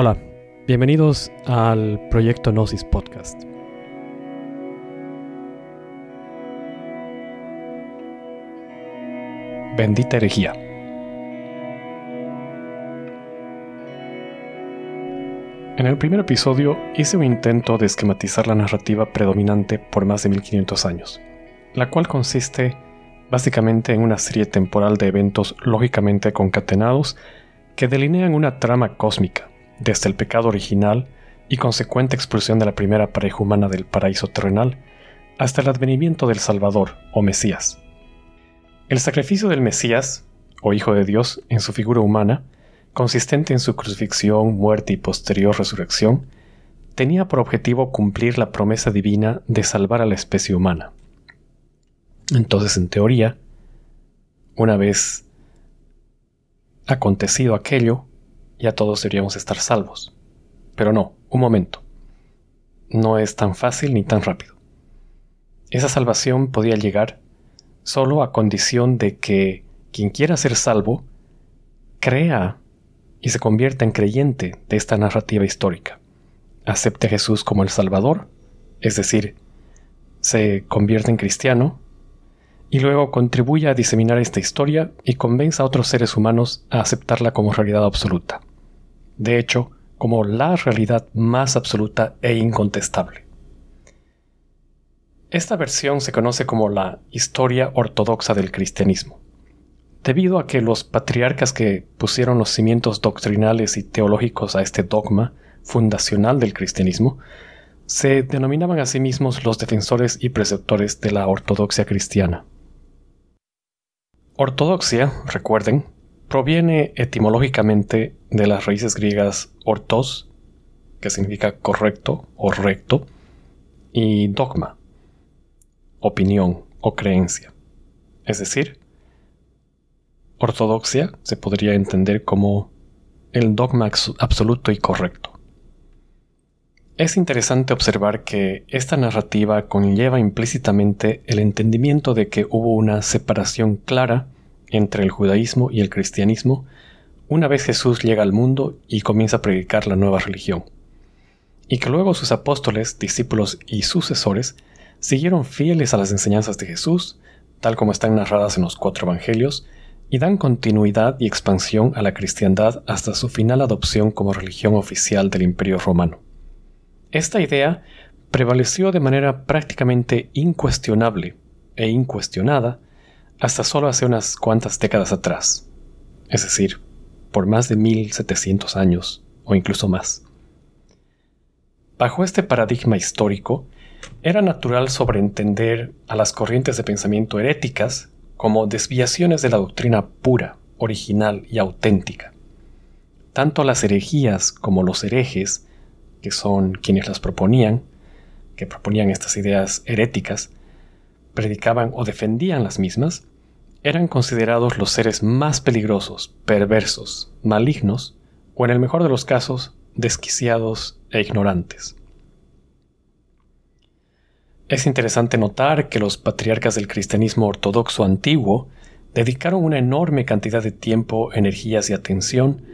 Hola, bienvenidos al proyecto Gnosis Podcast. Bendita herejía. En el primer episodio hice un intento de esquematizar la narrativa predominante por más de 1500 años, la cual consiste básicamente en una serie temporal de eventos lógicamente concatenados que delinean una trama cósmica, desde el pecado original y consecuente expulsión de la primera pareja humana del paraíso terrenal, hasta el advenimiento del Salvador o Mesías. El sacrificio del Mesías, o Hijo de Dios, en su figura humana, consistente en su crucifixión, muerte y posterior resurrección, tenía por objetivo cumplir la promesa divina de salvar a la especie humana. Entonces, en teoría, una vez acontecido aquello, ya todos deberíamos estar salvos. Pero no, un momento. No es tan fácil ni tan rápido. Esa salvación podía llegar solo a condición de que quien quiera ser salvo crea y se convierta en creyente de esta narrativa histórica. Acepte a Jesús como el Salvador, es decir, se convierte en cristiano, y luego contribuye a diseminar esta historia y convenza a otros seres humanos a aceptarla como realidad absoluta. De hecho, como la realidad más absoluta e incontestable. Esta versión se conoce como la historia ortodoxa del cristianismo debido a que los patriarcas que pusieron los cimientos doctrinales y teológicos a este dogma fundacional del cristianismo, se denominaban a sí mismos los defensores y preceptores de la ortodoxia cristiana. Ortodoxia, recuerden, proviene etimológicamente de las raíces griegas ortos, que significa correcto o recto, y dogma, opinión o creencia. Es decir, ortodoxia se podría entender como el dogma absoluto y correcto. Es interesante observar que esta narrativa conlleva implícitamente el entendimiento de que hubo una separación clara entre el judaísmo y el cristianismo una vez Jesús llega al mundo y comienza a predicar la nueva religión, y que luego sus apóstoles, discípulos y sucesores siguieron fieles a las enseñanzas de Jesús, tal como están narradas en los cuatro evangelios, y dan continuidad y expansión a la cristiandad hasta su final adopción como religión oficial del Imperio Romano. Esta idea prevaleció de manera prácticamente incuestionable e incuestionada hasta solo hace unas cuantas décadas atrás, es decir, por más de 1700 años o incluso más. Bajo este paradigma histórico, era natural sobreentender a las corrientes de pensamiento heréticas como desviaciones de la doctrina pura, original y auténtica. Tanto las herejías como los herejes, que son quienes las proponían, que proponían estas ideas heréticas, predicaban o defendían las mismas, eran considerados los seres más peligrosos, perversos, malignos, o en el mejor de los casos, desquiciados e ignorantes. Es interesante notar que los patriarcas del cristianismo ortodoxo antiguo dedicaron una enorme cantidad de tiempo, energías y atención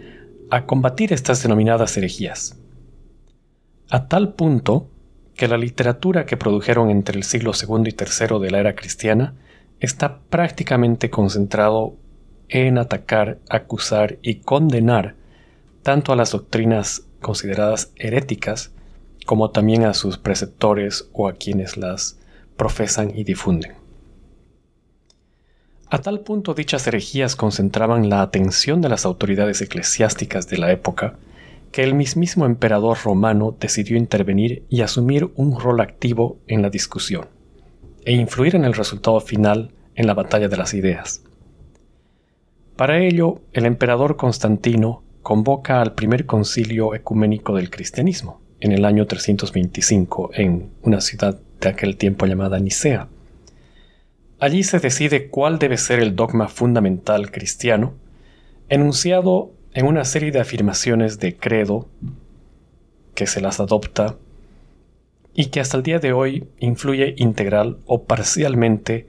a combatir estas denominadas herejías. A tal punto que la literatura que produjeron entre el siglo II y III de la era cristiana está prácticamente concentrado en atacar, acusar y condenar tanto a las doctrinas consideradas heréticas como también a sus preceptores o a quienes las profesan y difunden. A tal punto dichas herejías concentraban la atención de las autoridades eclesiásticas de la época que el mismísimo emperador romano decidió intervenir y asumir un rol activo en la discusión, e influir en el resultado final en la batalla de las ideas. Para ello, el emperador Constantino convoca al primer concilio ecuménico del cristianismo, en el año 325 en una ciudad de aquel tiempo llamada Nicea. Allí se decide cuál debe ser el dogma fundamental cristiano, enunciado en una serie de afirmaciones de credo que se las adopta y que hasta el día de hoy influye integral o parcialmente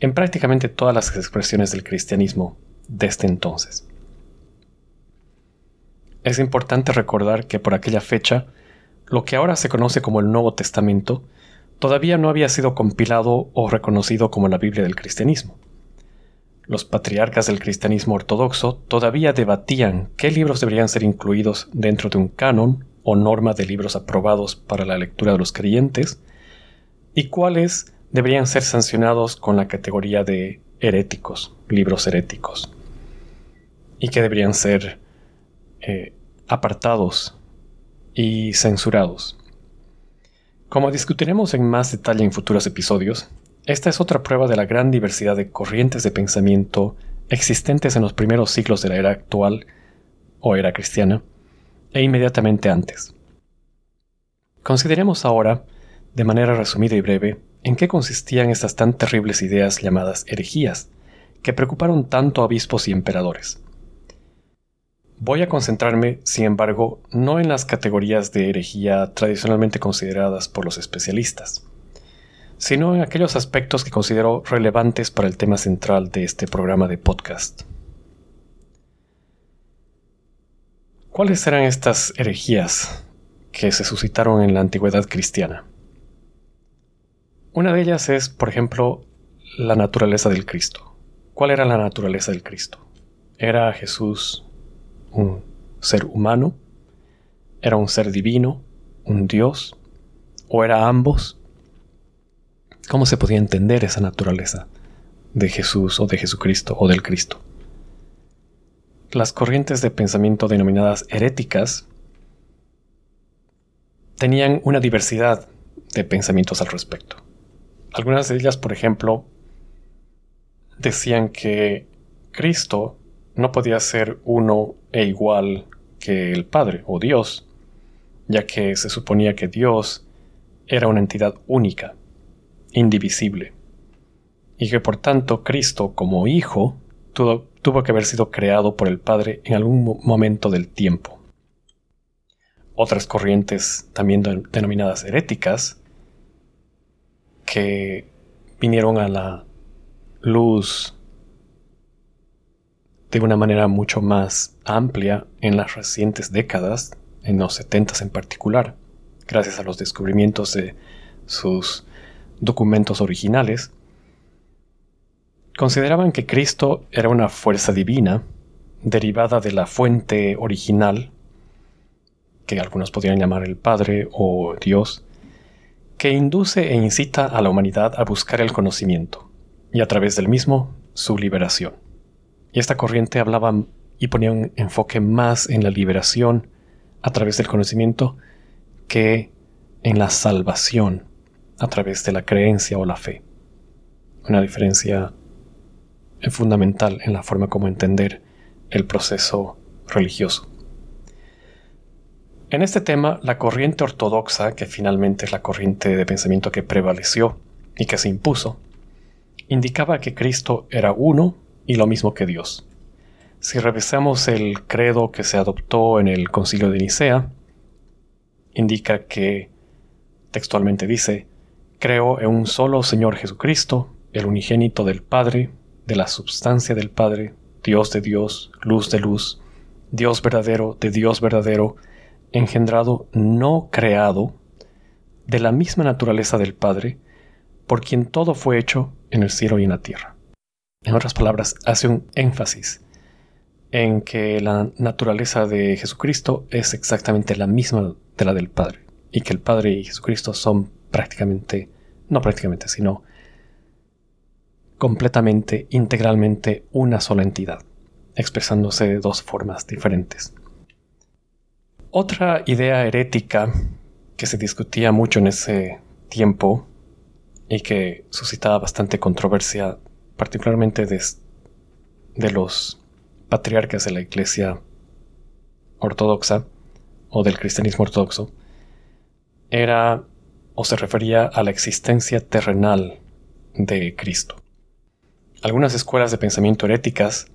en prácticamente todas las expresiones del cristianismo desde entonces. es importante recordar que por aquella fecha, lo que ahora se conoce como el Nuevo Testamento todavía no había sido compilado o reconocido como la Biblia del cristianismo. Los patriarcas del cristianismo ortodoxo todavía debatían qué libros deberían ser incluidos dentro de un canon o norma de libros aprobados para la lectura de los creyentes y cuáles deberían ser sancionados con la categoría de heréticos, libros heréticos, y que deberían ser eh, apartados y censurados. Como discutiremos en más detalle en futuros episodios, esta es otra prueba de la gran diversidad de corrientes de pensamiento existentes en los primeros siglos de la era actual o era cristiana e inmediatamente antes. Consideremos ahora, de manera resumida y breve, en qué consistían estas tan terribles ideas llamadas herejías, que preocuparon tanto a obispos y emperadores. Voy a concentrarme, sin embargo, no en las categorías de herejía tradicionalmente consideradas por los especialistas, sino en aquellos aspectos que considero relevantes para el tema central de este programa de podcast. ¿Cuáles eran estas herejías que se suscitaron en la antigüedad cristiana? Una de ellas es, por ejemplo, la naturaleza del Cristo. ¿Cuál era la naturaleza del Cristo? ¿Era Jesús un ser humano? ¿Era un ser divino? ¿Un Dios? ¿O era ambos? ¿Cómo se podía entender esa naturaleza de Jesús o de Jesucristo o del Cristo? Las corrientes de pensamiento denominadas heréticas tenían una diversidad de pensamientos al respecto. Algunas de ellas, por ejemplo, decían que Cristo no podía ser uno e igual que el Padre o Dios, ya que se suponía que Dios era una entidad única, indivisible, y que por tanto Cristo como Hijo tuvo, tuvo que haber sido creado por el Padre en algún momento del tiempo. Otras corrientes, también denominadas heréticas, que vinieron a la luz de una manera mucho más amplia en las recientes décadas, en los 70 en particular, gracias a los descubrimientos de sus documentos originales, consideraban que Cristo era una fuerza divina derivada de la fuente original, que algunos podrían llamar el Padre o Dios, que induce e incita a la humanidad a buscar el conocimiento, y a través del mismo su liberación. Y esta corriente hablaba y ponía un enfoque más en la liberación a través del conocimiento que en la salvación a través de la creencia o la fe. Una diferencia fundamental en la forma como entender el proceso religioso. En este tema, la corriente ortodoxa, que finalmente es la corriente de pensamiento que prevaleció y que se impuso, indicaba que Cristo era uno y lo mismo que Dios. Si revisamos el credo que se adoptó en el concilio de Nicea, indica que textualmente dice, creo en un solo Señor Jesucristo, el unigénito del Padre, de la substancia del Padre, Dios de Dios, luz de luz, Dios verdadero de Dios verdadero, engendrado, no creado, de la misma naturaleza del Padre, por quien todo fue hecho en el cielo y en la tierra. En otras palabras, hace un énfasis en que la naturaleza de Jesucristo es exactamente la misma de la del Padre, y que el Padre y Jesucristo son prácticamente, no prácticamente, sino completamente, integralmente una sola entidad, expresándose de dos formas diferentes. Otra idea herética que se discutía mucho en ese tiempo y que suscitaba bastante controversia, particularmente de, de los patriarcas de la Iglesia ortodoxa o del cristianismo ortodoxo, era o se refería a la existencia terrenal de Cristo. Algunas escuelas de pensamiento heréticas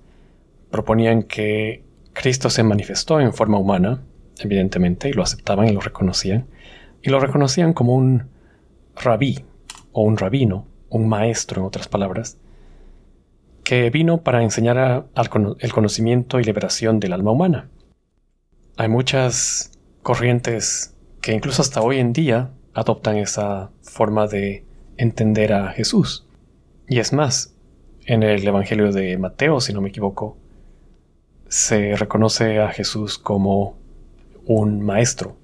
proponían que Cristo se manifestó en forma humana evidentemente, y lo aceptaban y lo reconocían, y lo reconocían como un rabí o un rabino, un maestro en otras palabras, que vino para enseñar el conocimiento y liberación del alma humana. Hay muchas corrientes que incluso hasta hoy en día adoptan esa forma de entender a Jesús. Y es más, en el Evangelio de Mateo, si no me equivoco, se reconoce a Jesús como un maestro,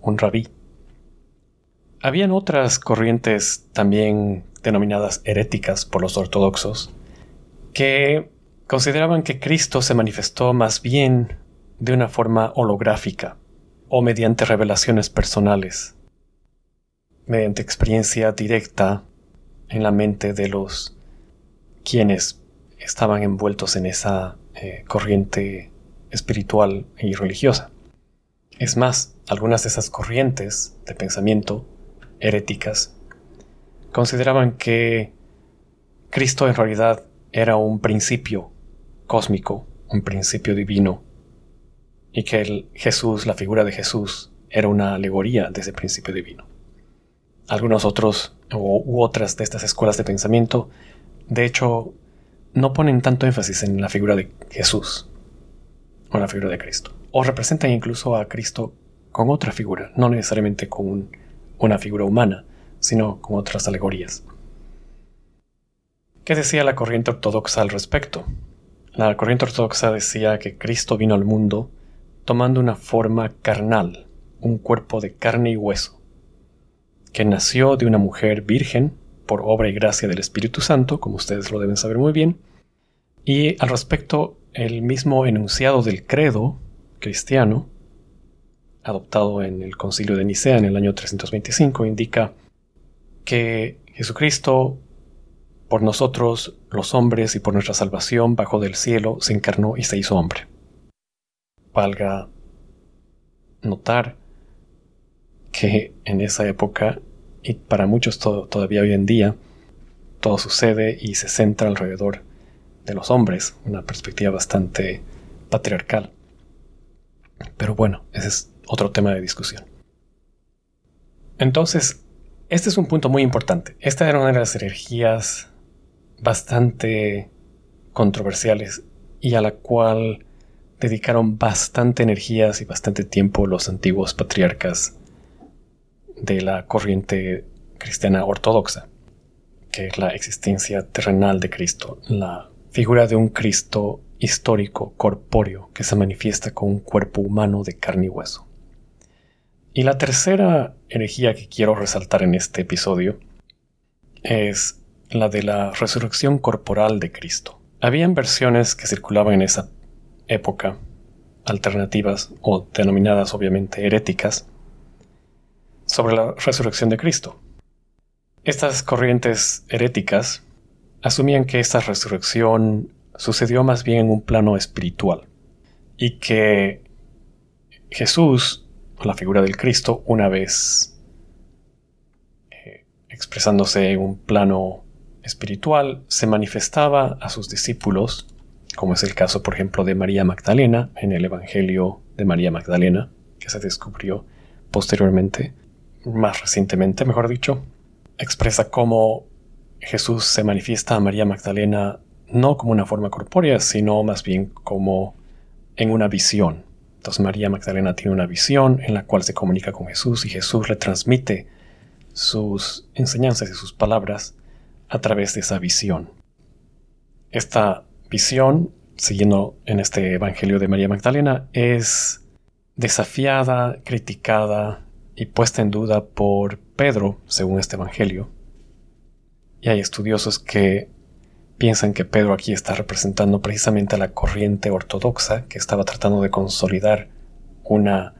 un rabí. Habían otras corrientes también denominadas heréticas por los ortodoxos, que consideraban que Cristo se manifestó más bien de una forma holográfica o mediante revelaciones personales, mediante experiencia directa en la mente de los quienes estaban envueltos en esa eh, corriente espiritual y religiosa. Es más, algunas de esas corrientes de pensamiento heréticas consideraban que Cristo en realidad era un principio cósmico, un principio divino, y que Jesús, la figura de Jesús, era una alegoría de ese principio divino. Algunos otros u otras de estas escuelas de pensamiento, de hecho, no ponen tanto énfasis en la figura de Jesús o la figura de Cristo, o representan incluso a Cristo con otra figura, no necesariamente con una figura humana, sino con otras alegorías. ¿Qué decía la corriente ortodoxa al respecto? La corriente ortodoxa decía que Cristo vino al mundo tomando una forma carnal, un cuerpo de carne y hueso, que nació de una mujer virgen por obra y gracia del Espíritu Santo, como ustedes lo deben saber muy bien, y al respecto el mismo enunciado del credo cristiano, adoptado en el concilio de Nicea en el año 325, indica que Jesucristo por nosotros los hombres y por nuestra salvación bajo del cielo se encarnó y se hizo hombre. Valga notar que en esa época, y para muchos todavía hoy en día, todo sucede y se centra alrededor de los hombres, una perspectiva bastante patriarcal. Pero bueno, ese es otro tema de discusión. Entonces, este es un punto muy importante. Esta era una de las energías bastante controversiales y a la cual dedicaron bastante energías y bastante tiempo los antiguos patriarcas de la corriente cristiana ortodoxa, que es la existencia terrenal de Cristo, la figura de un Cristo histórico, corpóreo, que se manifiesta con un cuerpo humano de carne y hueso. Y la tercera herejía que quiero resaltar en este episodio es la de la resurrección corporal de Cristo. Habían versiones que circulaban en esa época, alternativas o denominadas obviamente heréticas, sobre la resurrección de Cristo. Estas corrientes heréticas asumían que esta resurrección sucedió más bien en un plano espiritual y que Jesús, la figura del Cristo, una vez eh, expresándose en un plano espiritual se manifestaba a sus discípulos, como es el caso, por ejemplo, de María Magdalena en el Evangelio de María Magdalena, que se descubrió posteriormente, más recientemente, mejor dicho, expresa cómo Jesús se manifiesta a María Magdalena no como una forma corpórea, sino más bien como en una visión. Entonces María Magdalena tiene una visión en la cual se comunica con Jesús y Jesús le transmite sus enseñanzas y sus palabras a través de esa visión. Esta visión, siguiendo en este Evangelio de María Magdalena, es desafiada, criticada y puesta en duda por Pedro, según este Evangelio. Y hay estudiosos que piensan que Pedro aquí está representando precisamente a la corriente ortodoxa que estaba tratando de consolidar una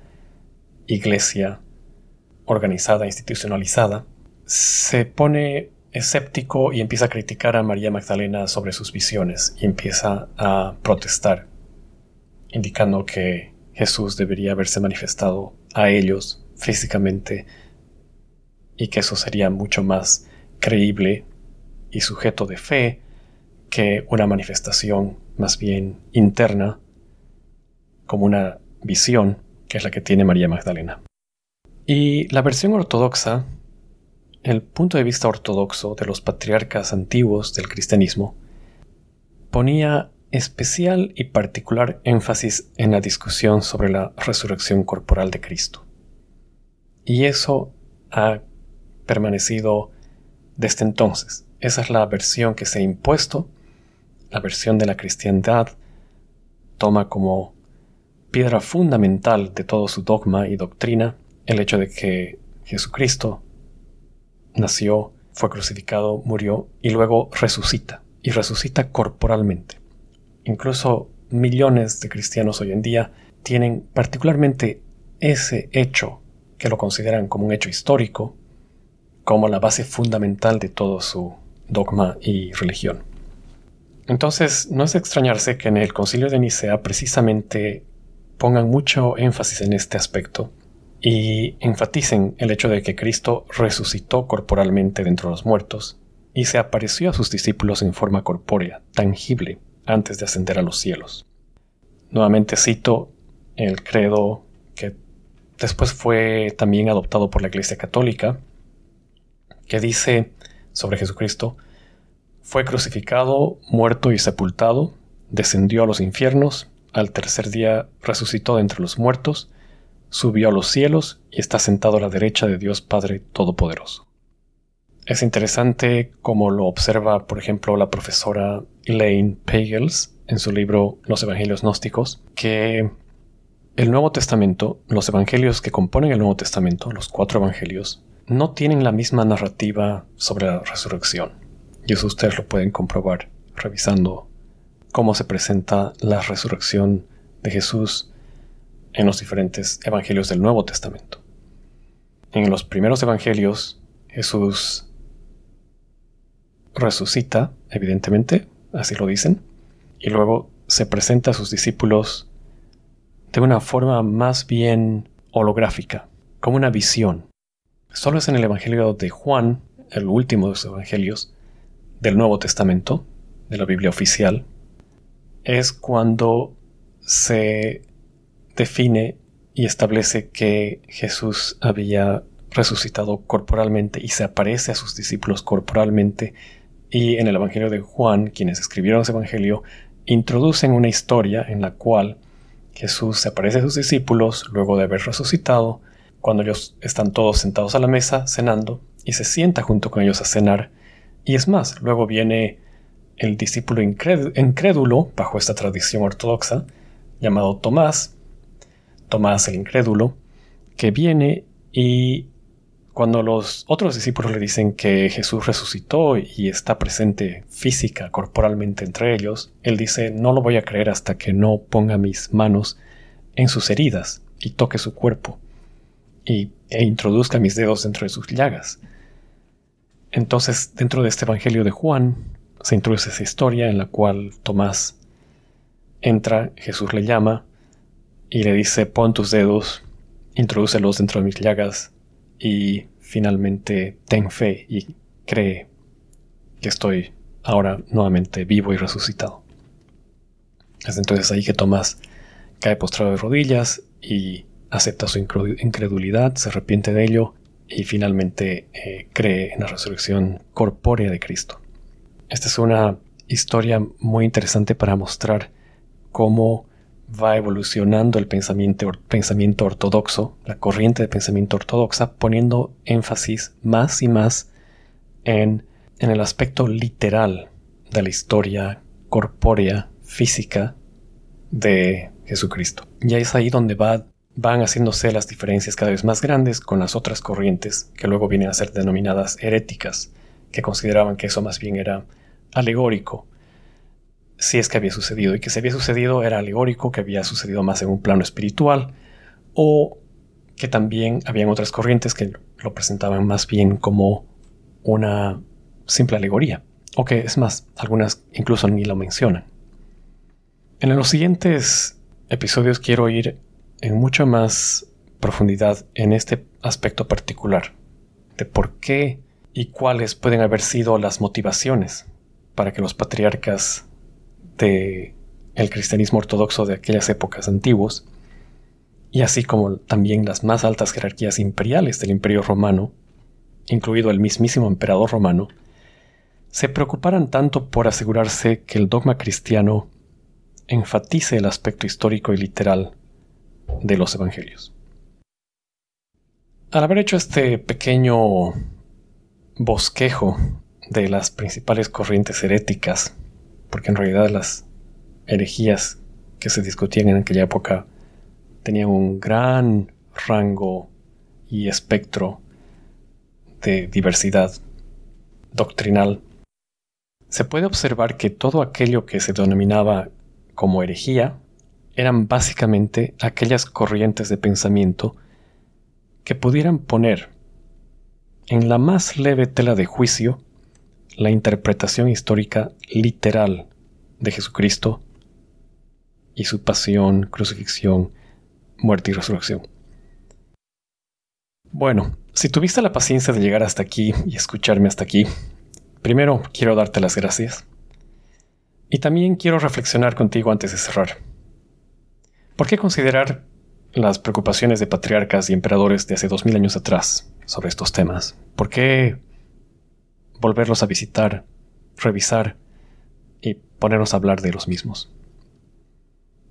iglesia organizada, institucionalizada. Se pone escéptico y empieza a criticar a María Magdalena sobre sus visiones y empieza a protestar, indicando que Jesús debería haberse manifestado a ellos físicamente y que eso sería mucho más creíble y sujeto de fe que una manifestación más bien interna como una visión que es la que tiene María Magdalena. Y la versión ortodoxa el punto de vista ortodoxo de los patriarcas antiguos del cristianismo ponía especial y particular énfasis en la discusión sobre la resurrección corporal de Cristo. Y eso ha permanecido desde entonces. Esa es la versión que se ha impuesto, la versión de la cristiandad toma como piedra fundamental de todo su dogma y doctrina el hecho de que Jesucristo nació, fue crucificado, murió y luego resucita, y resucita corporalmente. Incluso millones de cristianos hoy en día tienen particularmente ese hecho, que lo consideran como un hecho histórico, como la base fundamental de todo su dogma y religión. Entonces, no es de extrañarse que en el concilio de Nicea precisamente pongan mucho énfasis en este aspecto y enfaticen el hecho de que Cristo resucitó corporalmente dentro de los muertos y se apareció a sus discípulos en forma corpórea, tangible, antes de ascender a los cielos. Nuevamente cito el credo después fue también adoptado por la Iglesia Católica, que dice sobre Jesucristo, fue crucificado, muerto y sepultado, descendió a los infiernos, al tercer día resucitó de entre los muertos, subió a los cielos y está sentado a la derecha de Dios Padre Todopoderoso. Es interesante como lo observa, por ejemplo, la profesora Elaine Pagels en su libro Los Evangelios Gnósticos, que el Nuevo Testamento, los evangelios que componen el Nuevo Testamento, los cuatro evangelios, no tienen la misma narrativa sobre la resurrección. Y eso ustedes lo pueden comprobar revisando cómo se presenta la resurrección de Jesús en los diferentes evangelios del Nuevo Testamento. En los primeros evangelios, Jesús resucita, evidentemente, así lo dicen, y luego se presenta a sus discípulos de una forma más bien holográfica, como una visión. Solo es en el Evangelio de Juan, el último de los evangelios del Nuevo Testamento, de la Biblia oficial, es cuando se define y establece que Jesús había resucitado corporalmente y se aparece a sus discípulos corporalmente y en el Evangelio de Juan, quienes escribieron ese Evangelio, introducen una historia en la cual Jesús se aparece a sus discípulos luego de haber resucitado, cuando ellos están todos sentados a la mesa cenando, y se sienta junto con ellos a cenar. Y es más, luego viene el discípulo incrédulo, bajo esta tradición ortodoxa, llamado Tomás, Tomás el incrédulo, que viene y cuando los otros discípulos le dicen que Jesús resucitó y está presente física, corporalmente entre ellos, él dice, no lo voy a creer hasta que no ponga mis manos en sus heridas y toque su cuerpo y, e introduzca mis dedos dentro de sus llagas. Entonces, dentro de este Evangelio de Juan, se introduce esa historia en la cual Tomás entra, Jesús le llama, y le dice, pon tus dedos, introdúcelos dentro de mis llagas y finalmente ten fe y cree que estoy ahora nuevamente vivo y resucitado. Es entonces ahí que Tomás cae postrado de rodillas y acepta su incredulidad, se arrepiente de ello y finalmente eh, cree en la resurrección corpórea de Cristo. Esta es una historia muy interesante para mostrar cómo va evolucionando el pensamiento, ortodoxo, la corriente de pensamiento ortodoxa, poniendo énfasis más y más en, en el aspecto literal de la historia corpórea, física de Jesucristo. Y es ahí donde va, van haciéndose las diferencias cada vez más grandes con las otras corrientes que luego vienen a ser denominadas heréticas, que consideraban que eso más bien era alegórico si es que había sucedido y que si había sucedido era alegórico, que había sucedido más en un plano espiritual o que también habían otras corrientes que lo presentaban más bien como una simple alegoría o que es más, algunas incluso ni lo mencionan. En los siguientes episodios quiero ir en mucha más profundidad en este aspecto particular de por qué y cuáles pueden haber sido las motivaciones para que los patriarcas de el cristianismo ortodoxo de aquellas épocas antiguas, y así como también las más altas jerarquías imperiales del imperio romano, incluido el mismísimo emperador romano, se preocuparan tanto por asegurarse que el dogma cristiano enfatice el aspecto histórico y literal de los evangelios. Al haber hecho este pequeño bosquejo de las principales corrientes heréticas, porque en realidad las herejías que se discutían en aquella época tenían un gran rango y espectro de diversidad doctrinal, se puede observar que todo aquello que se denominaba como herejía eran básicamente aquellas corrientes de pensamiento que pudieran poner en la más leve tela de juicio la interpretación histórica literal de Jesucristo y su pasión, crucifixión, muerte y resurrección. Bueno, si tuviste la paciencia de llegar hasta aquí y escucharme hasta aquí, primero quiero darte las gracias. Y también quiero reflexionar contigo antes de cerrar. ¿Por qué considerar las preocupaciones de patriarcas y emperadores de hace dos mil años atrás sobre estos temas? ¿Por qué volverlos a visitar, revisar y ponernos a hablar de los mismos?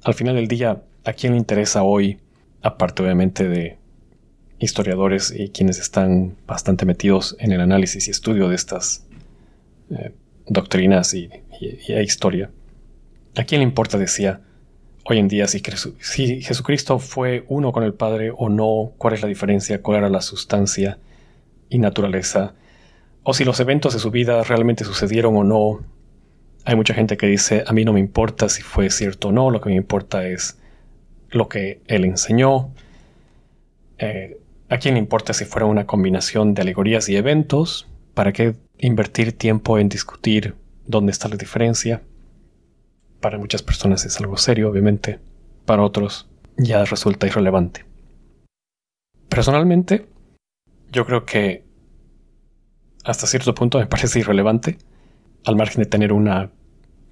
Al final del día, ¿a quién le interesa hoy, aparte obviamente de historiadores y quienes están bastante metidos en el análisis y estudio de estas eh, doctrinas y, historia. ¿A quién le importa, decía, hoy en día si, Jesucristo fue uno con el Padre o no? ¿Cuál es la diferencia? ¿Cuál era la sustancia y naturaleza? O si los eventos de su vida realmente sucedieron o no. Hay mucha gente que dice, a mí no me importa si fue cierto o no, lo que me importa es lo que él enseñó. Eh, ¿A quién le importa si fuera una combinación de alegorías y eventos? ¿Para qué invertir tiempo en discutir dónde está la diferencia? Para muchas personas es algo serio, obviamente. Para otros ya resulta irrelevante. Personalmente, yo creo que hasta cierto punto me parece irrelevante, al margen de tener una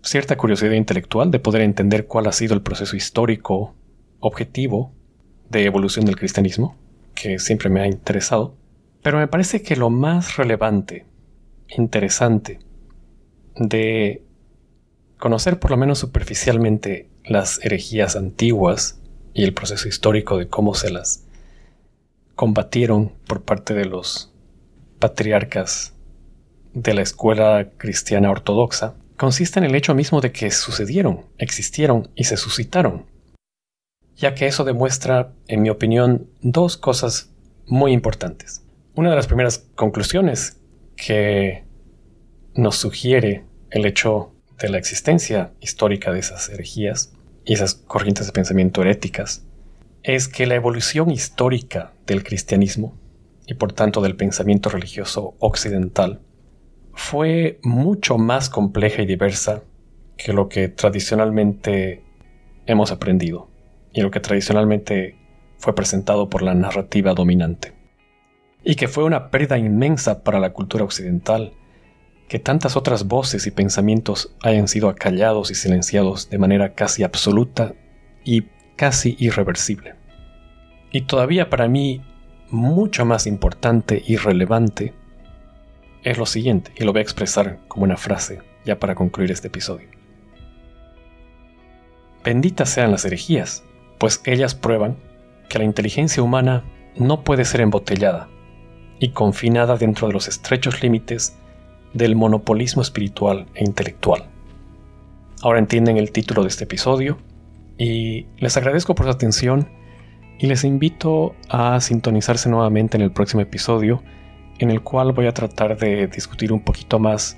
cierta curiosidad intelectual de poder entender cuál ha sido el proceso histórico objetivo de evolución del cristianismo que siempre me ha interesado, pero me parece que lo más relevante, interesante, de conocer por lo menos superficialmente las herejías antiguas y el proceso histórico de cómo se las combatieron por parte de los patriarcas de la escuela cristiana ortodoxa, consiste en el hecho mismo de que sucedieron, existieron y se suscitaron ya que eso demuestra, en mi opinión, dos cosas muy importantes. Una de las primeras conclusiones que nos sugiere el hecho de la existencia histórica de esas herejías y esas corrientes de pensamiento heréticas es que la evolución histórica del cristianismo y por tanto del pensamiento religioso occidental fue mucho más compleja y diversa que lo que tradicionalmente hemos aprendido y lo que tradicionalmente fue presentado por la narrativa dominante. Y que fue una pérdida inmensa para la cultura occidental que tantas otras voces y pensamientos hayan sido acallados y silenciados de manera casi absoluta y casi irreversible. Y todavía para mí mucho más importante y relevante es lo siguiente, y lo voy a expresar como una frase ya para concluir este episodio. Benditas sean las herejías, pues ellas prueban que la inteligencia humana no puede ser embotellada y confinada dentro de los estrechos límites del monopolismo espiritual e intelectual. Ahora entienden el título de este episodio y les agradezco por su atención y les invito a sintonizarse nuevamente en el próximo episodio en el cual voy a tratar de discutir un poquito más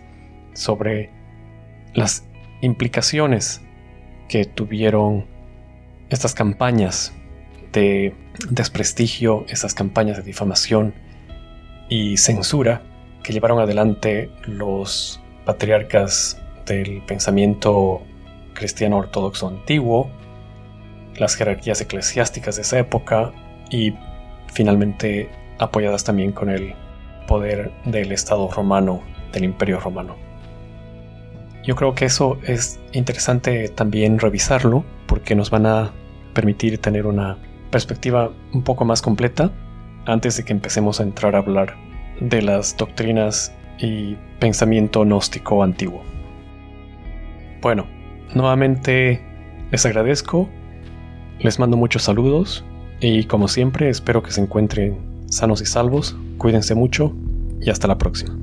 sobre las implicaciones que tuvieron estas campañas de desprestigio, estas campañas de difamación y censura que llevaron adelante los patriarcas del pensamiento cristiano ortodoxo antiguo, las jerarquías eclesiásticas de esa época y finalmente apoyadas también con el poder del Estado romano, del Imperio romano. Yo creo que eso es interesante también revisarlo porque nos van a permitir tener una perspectiva un poco más completa antes de que empecemos a entrar a hablar de las doctrinas y pensamiento gnóstico antiguo. Bueno, nuevamente Les agradezco, les mando muchos saludos y como siempre espero que se encuentren sanos y salvos, cuídense mucho y hasta la próxima.